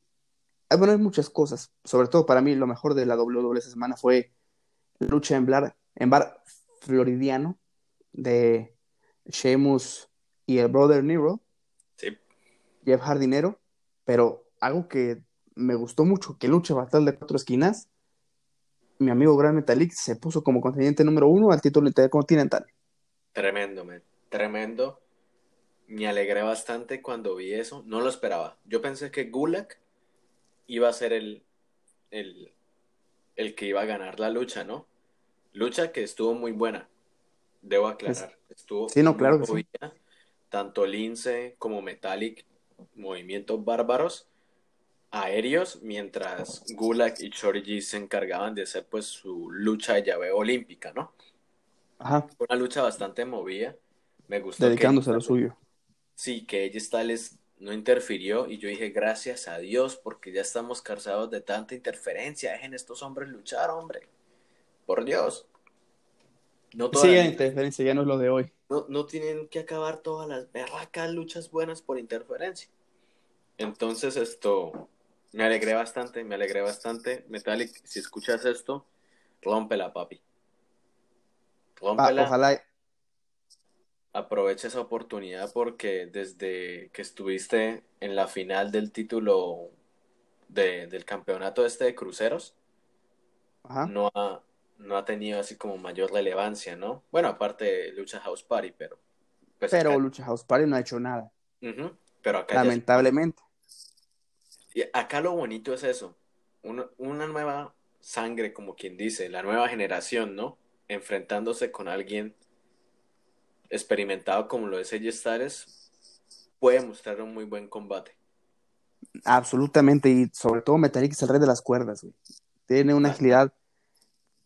bueno, hay muchas cosas. Sobre todo para mí, lo mejor de la WWE esa semana fue la lucha en bar, en bar floridiano de Sheamus y el Brother Nero, Sí. Jeff Hardinero. Pero algo que me gustó mucho, que lucha batalla de cuatro esquinas. Mi amigo Gran Metalik se puso como contendiente número uno al título intercontinental. Tremendo, man. Tremendo. Me alegré bastante cuando vi eso. No lo esperaba. Yo pensé que Gulak iba a ser el, el, el que iba a ganar la lucha, ¿no? Lucha que estuvo muy buena. Debo aclarar. Estuvo Sí, no, muy claro que sí. Tanto Lince como Metallic, movimientos bárbaros, aéreos, mientras Gulak y Shorty se encargaban de hacer pues su lucha de llaveo olímpica, ¿no? Ajá, una lucha bastante movida. Me gustó que dedicándose a lo suyo. Sí, que ella Styles no interfirió y yo dije gracias a Dios porque ya estamos cansados de tanta interferencia. Dejen estos hombres luchar, hombre. Por Dios. No, Sí, la interferencia ya no es lo de hoy. no, no tienen que acabar todas las berracas luchas buenas por interferencia. Entonces esto, me alegré bastante, me alegré bastante. Metallic, si escuchas esto, rómpela, papi. Ah, Rómpela. ojalá, aprovecha esa oportunidad porque desde que estuviste en la final del título de- del campeonato este de cruceros, ajá. no ha, no ha tenido así como mayor relevancia, ¿no? Bueno, aparte de Lucha House Party, pero... pues Pero acá- Lucha House Party no ha hecho nada, pero acá ya- lamentablemente. y acá lo bonito es eso, una, una nueva sangre, como quien dice, la nueva generación, ¿no? Enfrentándose con alguien experimentado como lo es AJ Styles, puede mostrar un muy buen combate. Absolutamente, y sobre todo Metallic es el rey de las cuerdas, güey. Tiene una agilidad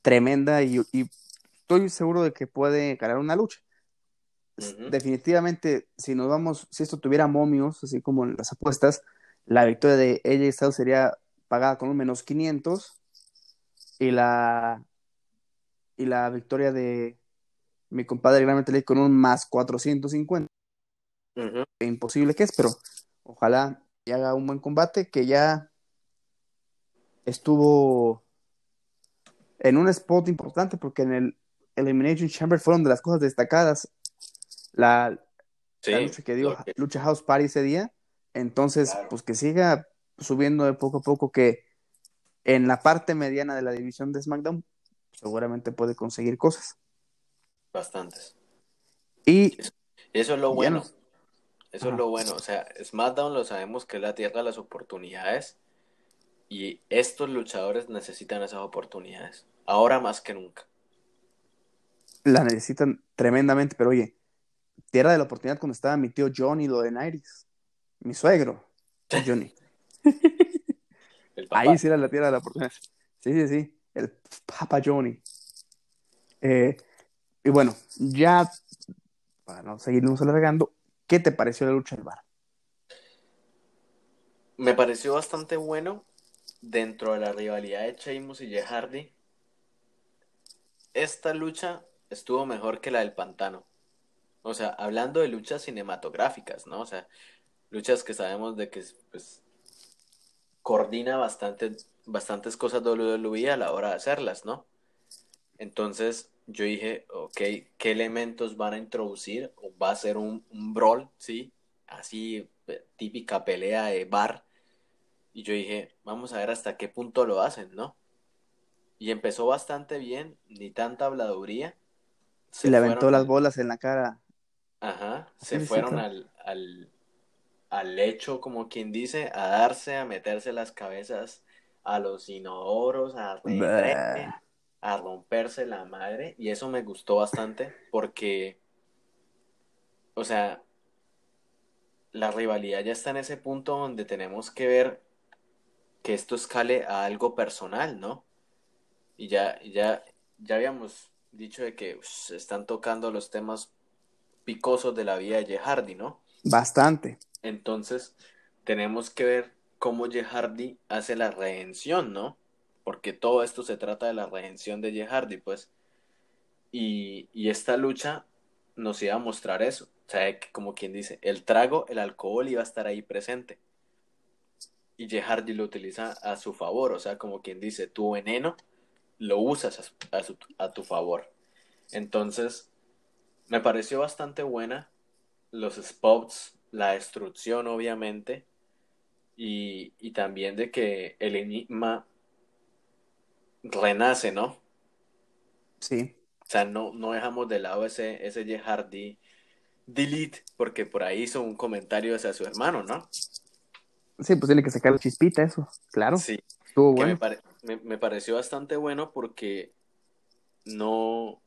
tremenda y, y estoy seguro de que puede ganar una lucha. Definitivamente, si nos vamos, si esto tuviera momios, así como en las apuestas, la victoria de AJ Styles sería pagada con un menos 500 y la y la victoria de mi compadre Gran Metalik con un más 450. Ujú. Imposible que es, pero ojalá y haga un buen combate que ya estuvo en un spot importante porque en el Elimination Chamber fueron de las cosas destacadas la, Sí, la lucha que dio que- Lucha House Party ese día. Entonces, Claro. pues que siga subiendo de poco a poco que en la parte mediana de la división de SmackDown seguramente puede conseguir cosas. Bastantes. Y eso es lo bueno. Eso Ajá. es lo bueno. O sea, SmackDown lo sabemos que es la tierra de las oportunidades. Y estos luchadores necesitan esas oportunidades. Ahora más que nunca. La necesitan tremendamente, pero oye, tierra de la oportunidad cuando estaba mi tío Johnny, lo de Nairis. Mi suegro, Johnny. Ahí sí era la tierra de la oportunidad. Sí, sí, sí. El Papa Johnny. Eh, y bueno, ya para no seguirnos alargando, ¿qué te pareció la lucha del bar? Me pareció bastante bueno dentro de la rivalidad de Sheamus y Jeff Hardy. Esta lucha estuvo mejor que la del pantano. O sea, hablando de luchas cinematográficas, ¿no? O sea, luchas que sabemos de que pues, coordina bastante, bastantes cosas WWE a la hora de hacerlas, ¿no? Entonces yo dije, ok, ¿qué elementos van a introducir? ¿O va a ser un, un brawl, sí? Así, eh, típica pelea de bar. Y yo dije, vamos a ver hasta qué punto lo hacen, ¿no? Y empezó bastante bien, ni tanta habladuría. Se le aventó las bolas en la cara. Ajá, se fueron al, al, al lecho, como quien dice, a darse, a meterse las cabezas a los inodoros, a, a romperse la madre. Y eso me gustó bastante porque, o sea, la rivalidad ya está en ese punto donde tenemos que ver que esto escale a algo personal, ¿no? Y ya, ya, ya habíamos dicho de que se están tocando los temas picosos de la vida de Hardy, ¿no? Bastante. Entonces, tenemos que ver cómo Hardy hace la redención, ¿no? Porque todo esto se trata de la redención de Hardy, pues. Y, esta lucha nos iba a mostrar eso. O sea, como quien dice, el trago, el alcohol iba a estar ahí presente. Y Hardy lo utiliza a su favor. O sea, como quien dice, tu veneno lo usas a, tu favor. Entonces, me pareció bastante buena. Los spots la destrucción, obviamente, y también de que el enigma renace, ¿no? Sí. O sea, no, no dejamos de lado ese, ese Hardy delete, porque por ahí hizo un comentario hacia su hermano, ¿no? Sí, pues tiene que sacar la chispita, eso, claro. Sí. Estuvo bueno. me, me, pareció bastante bueno porque no,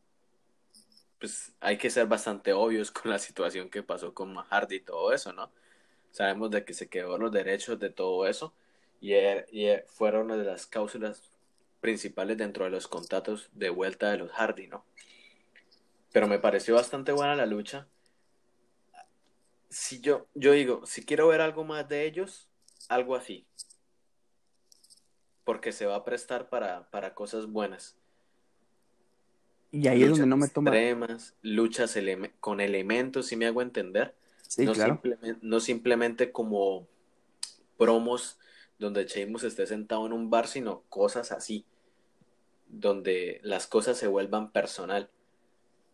pues hay que ser bastante obvios con la situación que pasó con Mahardy y todo eso, ¿no? Sabemos de que se quedó los derechos de todo eso y, er, y er, fueron una de las cláusulas principales dentro de los contratos de vuelta de los Hardy, ¿no? Pero me pareció bastante buena la lucha. Si yo, yo digo, si quiero ver algo más de ellos, algo así. Porque se va a prestar para, para cosas buenas. Y ahí es donde no me toma. Extremas, luchas con elementos, si me hago entender. Sí, no, claro. simplemente, no simplemente como promos donde Sheamus esté sentado en un bar, sino cosas así, donde las cosas se vuelvan personal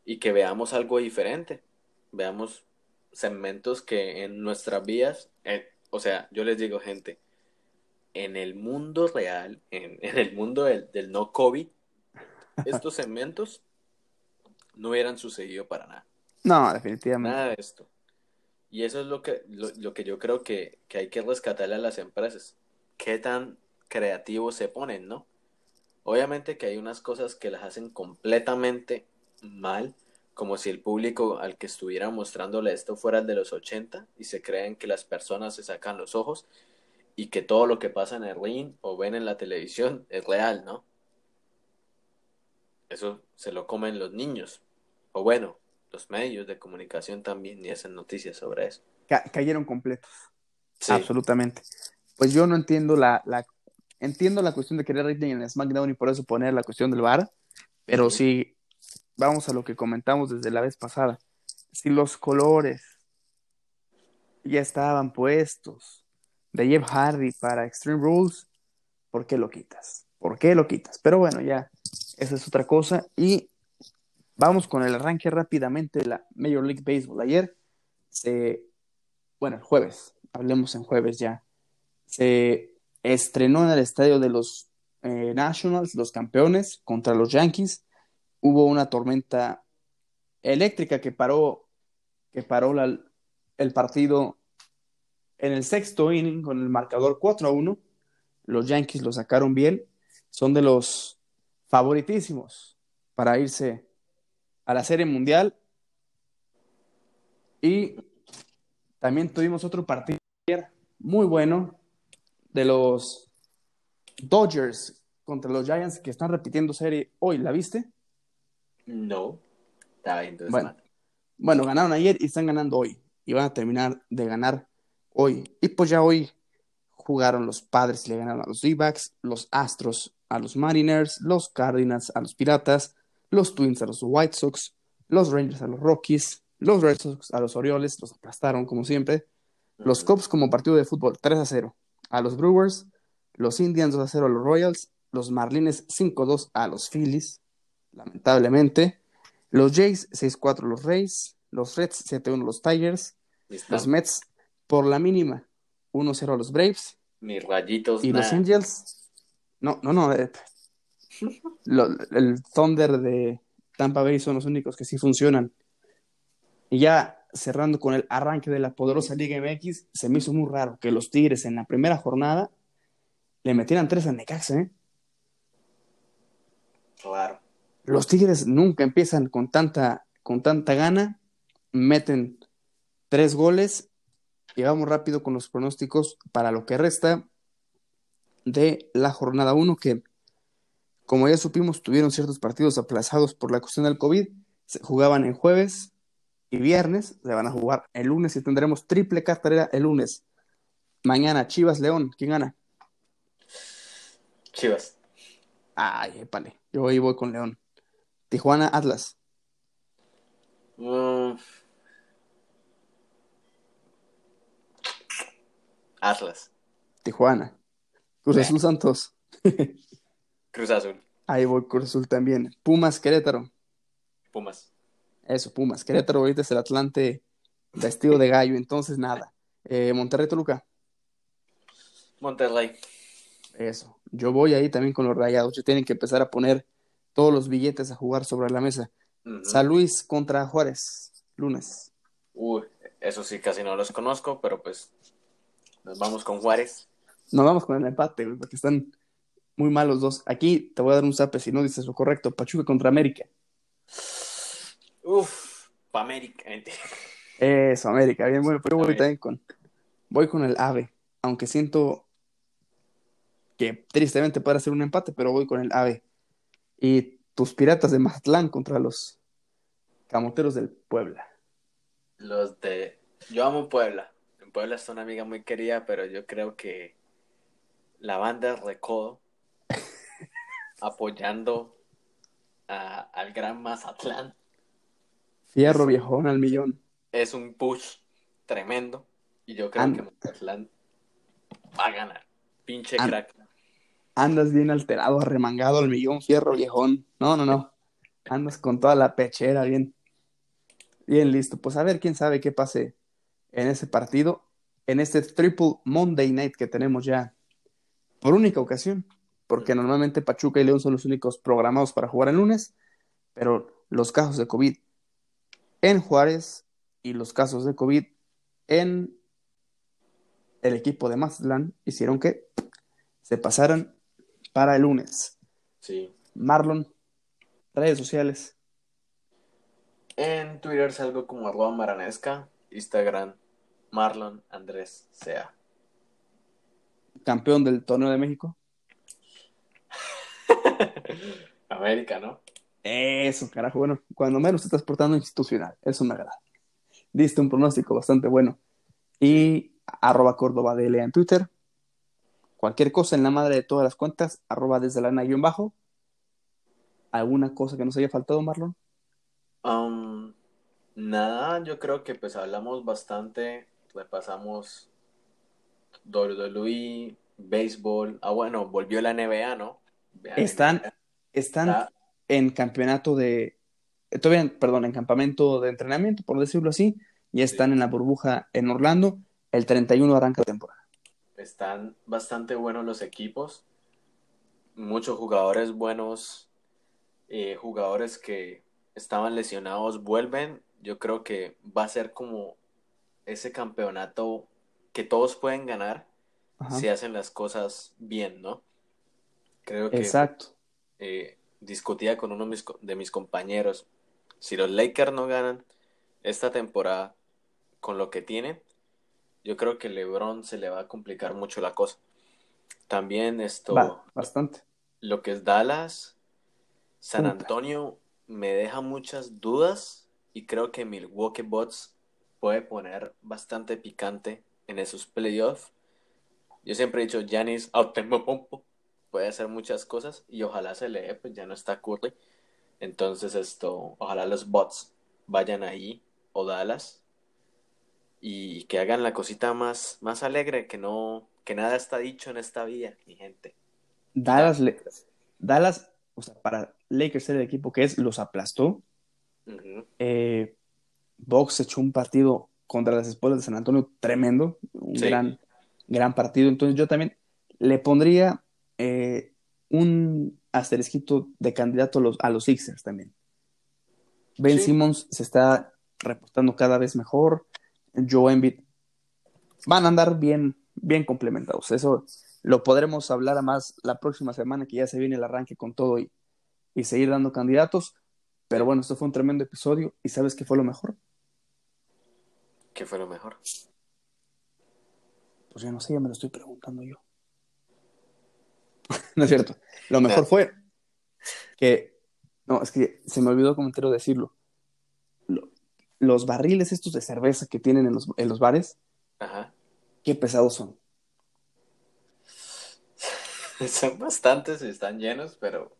y que veamos algo diferente. Veamos segmentos que en nuestras vías, eh, o sea, yo les digo, gente, en el mundo real, en, en el mundo del, del no COVID, estos segmentos no hubieran sucedido para nada. No, definitivamente. Nada de esto. Y eso es lo que, lo, que yo creo que, que, hay que rescatarle a las empresas. Qué tan creativos se ponen, ¿no? Obviamente que hay unas cosas que las hacen completamente mal, como si el público al que estuviera mostrándole esto fuera el de los 80 y se creen que las personas se sacan los ojos y que todo lo que pasa en el ring o ven en la televisión es real, ¿no? Eso se lo comen los niños, o bueno, los medios de comunicación también y hacen noticias sobre eso. cayeron completos. Absolutamente. Pues yo no entiendo la, la, entiendo la cuestión de querer rating en SmackDown y por eso poner la cuestión del bar, pero si vamos a lo que comentamos desde la vez pasada. Si los colores ya estaban puestos de Jeff Hardy para Extreme Rules, ¿por qué lo quitas? ¿Por qué lo quitas? Pero bueno, ya, esa es otra cosa. Y Vamos con el arranque rápidamente de la Major League Baseball. Ayer se, bueno, el jueves, hablemos en jueves ya, se estrenó en el estadio de los eh, Nationals, los campeones, contra los Yankees. Hubo una tormenta eléctrica que paró, que paró el partido en el sexto inning con el marcador 4 a 1. Los Yankees lo sacaron bien. Son de los favoritísimos para irse a la Serie Mundial. Y también tuvimos otro partido muy bueno de los Dodgers contra los Giants que están repitiendo serie hoy. ¿La viste? No. Está bien, entonces. Bueno, bueno, ganaron ayer y están ganando hoy. Y van a terminar de ganar hoy. Y pues ya hoy jugaron los Padres y le ganaron a los D-Backs, los Astros a los Mariners, los Cardinals a los Piratas, los Twins a los White Sox, los Rangers a los Rockies, los Red Sox a los Orioles, los aplastaron como siempre. Los Cubs como partido de fútbol 3 a 0 a los Brewers, los Indians 2 a 0 a los Royals, los Marlins 5-2 a los Phillies, lamentablemente. Los Jays 6-4 a los Rays, los Reds 7-1 a los Tigers, los Mets por la mínima 1-0 a los Braves. Mis rayitos. Y los Angels. No, no, no. Eh, el Thunder de Tampa Bay son los únicos que sí funcionan. Y ya cerrando con el arranque de la poderosa Liga MX, se me hizo muy raro que los Tigres en la primera jornada le metieran tres a Necaxa, ¿eh? Claro. Los Tigres nunca empiezan con tanta, con tanta gana, meten tres goles y vamos rápido con los pronósticos para lo que resta de la jornada 1 que como ya supimos tuvieron ciertos partidos aplazados por la cuestión del COVID, se jugaban en jueves, y viernes se van a jugar el lunes y tendremos triple cartelera el lunes. Mañana, Chivas León, ¿quién gana? Chivas. Ay, vale, yo hoy voy con León. Tijuana Atlas. Mm. Atlas. Tijuana. Cruz Azul Santos. Cruz Azul. Ahí voy Cruz Azul también. Pumas Querétaro. Pumas. Eso, Pumas. Querétaro ahorita es el Atlante vestido de gallo, entonces nada. Eh, Monterrey Toluca. Monterrey. Eso. Yo voy ahí también con los rayados. Ya tienen que empezar a poner todos los billetes a jugar sobre la mesa. San Luis contra Juárez, lunes. Uy, eso sí, casi no los conozco, pero pues nos vamos con Juárez. Nos vamos con el empate, porque están muy mal los dos. Aquí te voy a dar un zape si no dices lo correcto. Pachuca contra América. Uf, pa' América. Eso, América, bien bueno, pero voy también con, voy con el AVE, aunque siento que tristemente puede ser un empate, pero voy con el AVE. Y tus piratas de Mazatlán contra los camoteros del Puebla. Los de... Yo amo Puebla. En Puebla es una amiga muy querida, pero yo creo que la banda Recodo apoyando al gran Mazatlán Fierro viejón al millón. Es un push tremendo. Y yo creo que Mazatlán va a ganar. Pinche crack. Andas bien alterado, arremangado al millón, fierro viejón. No, no, no. Andas con toda la pechera, bien. Bien listo. Pues a ver quién sabe qué pase en ese partido. En este Triple Monday Night que tenemos ya por única ocasión. Porque normalmente Pachuca y León son los únicos programados para jugar el lunes. Pero los casos de COVID en Juárez y los casos de COVID en el equipo de Mazatlán hicieron que se pasaran para el lunes. Sí. Marlon, redes sociales. En Twitter salgo como arroba maranesca, Instagram Marlon Andrés Sea. Campeón del torneo de México. América, ¿no? Eso, carajo. Bueno, cuando menos te estás portando institucional. Eso me agrada. Diste un pronóstico bastante bueno. Y arroba Córdoba DLA en Twitter. Cualquier cosa en la madre de todas las cuentas, arroba desde la guion bajo. ¿Alguna cosa que nos haya faltado, Marlon? Um, nada, yo creo que pues hablamos bastante, repasamos WWE, béisbol. Ah, bueno, volvió la NBA, ¿no? están, están en campeonato de, todavía, perdón, en campamento de entrenamiento, por decirlo así, ya están en la burbuja en Orlando, el 31 arranca la temporada. Están bastante buenos los equipos, muchos jugadores buenos, eh, jugadores que estaban lesionados vuelven, yo creo que va a ser como ese campeonato que todos pueden ganar si hacen las cosas bien, ¿no? Creo que Exacto. Eh, discutía con uno de mis compañeros Si los Lakers no ganan esta temporada con lo que tienen, yo creo que LeBron se le va a complicar mucho la cosa. También esto, Va, bastante. lo que es Dallas, San Antonio me deja muchas dudas y creo que Milwaukee Bucks puede poner bastante picante en esos playoffs. Yo siempre he dicho, Giannis Autemopompo puede hacer muchas cosas y ojalá se le dé, pues ya no está Curry. Entonces esto, ojalá los bots vayan ahí o Dallas y que hagan la cosita más, más alegre, que no, que nada está dicho en esta vida, mi gente. Dallas, le- Dallas, o sea, para Lakers ser el equipo que es, los aplastó. Eh, Bucks echó un partido contra las espuelas de San Antonio tremendo, un Sí. gran, gran partido. Entonces yo también le pondría eh, un asterisquito de candidato a los, a los Sixers también. Ben Sí. Simmons se está reportando cada vez mejor. Joe Embiid van a andar bien, bien complementados. Eso lo podremos hablar a más la próxima semana que ya se viene el arranque con todo y, y seguir dando candidatos. Pero bueno, esto fue un tremendo episodio y ¿sabes qué fue lo mejor? ¿Qué fue lo mejor? Pues ya no sé, ya me lo estoy preguntando yo. no es cierto. Lo mejor No. fue que, no, es que se me olvidó como entero decirlo. Lo- los barriles estos de cerveza que tienen en los, en los bares, Ajá. qué pesados son. Son bastantes y están llenos, pero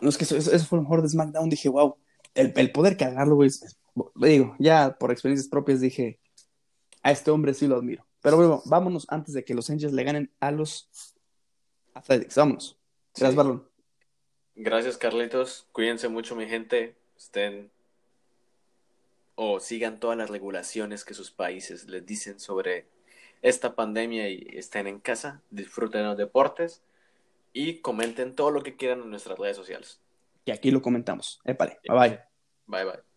No, es que eso, fue lo mejor de SmackDown. Dije, wow, el, el poder cargarlo, güey. digo, ya por experiencias propias dije, a este hombre sí lo admiro. Pero bueno, vámonos antes de que los Angels le ganen a los Athletics. Vámonos. Gracias, Sí. Barlon. Gracias, Carlitos. Cuídense mucho, mi gente. Estén o sigan todas las regulaciones que sus países les dicen sobre esta pandemia y estén en casa. Disfruten los deportes y comenten todo lo que quieran en nuestras redes sociales. Y aquí lo comentamos. Épale, bye bye. Bye bye.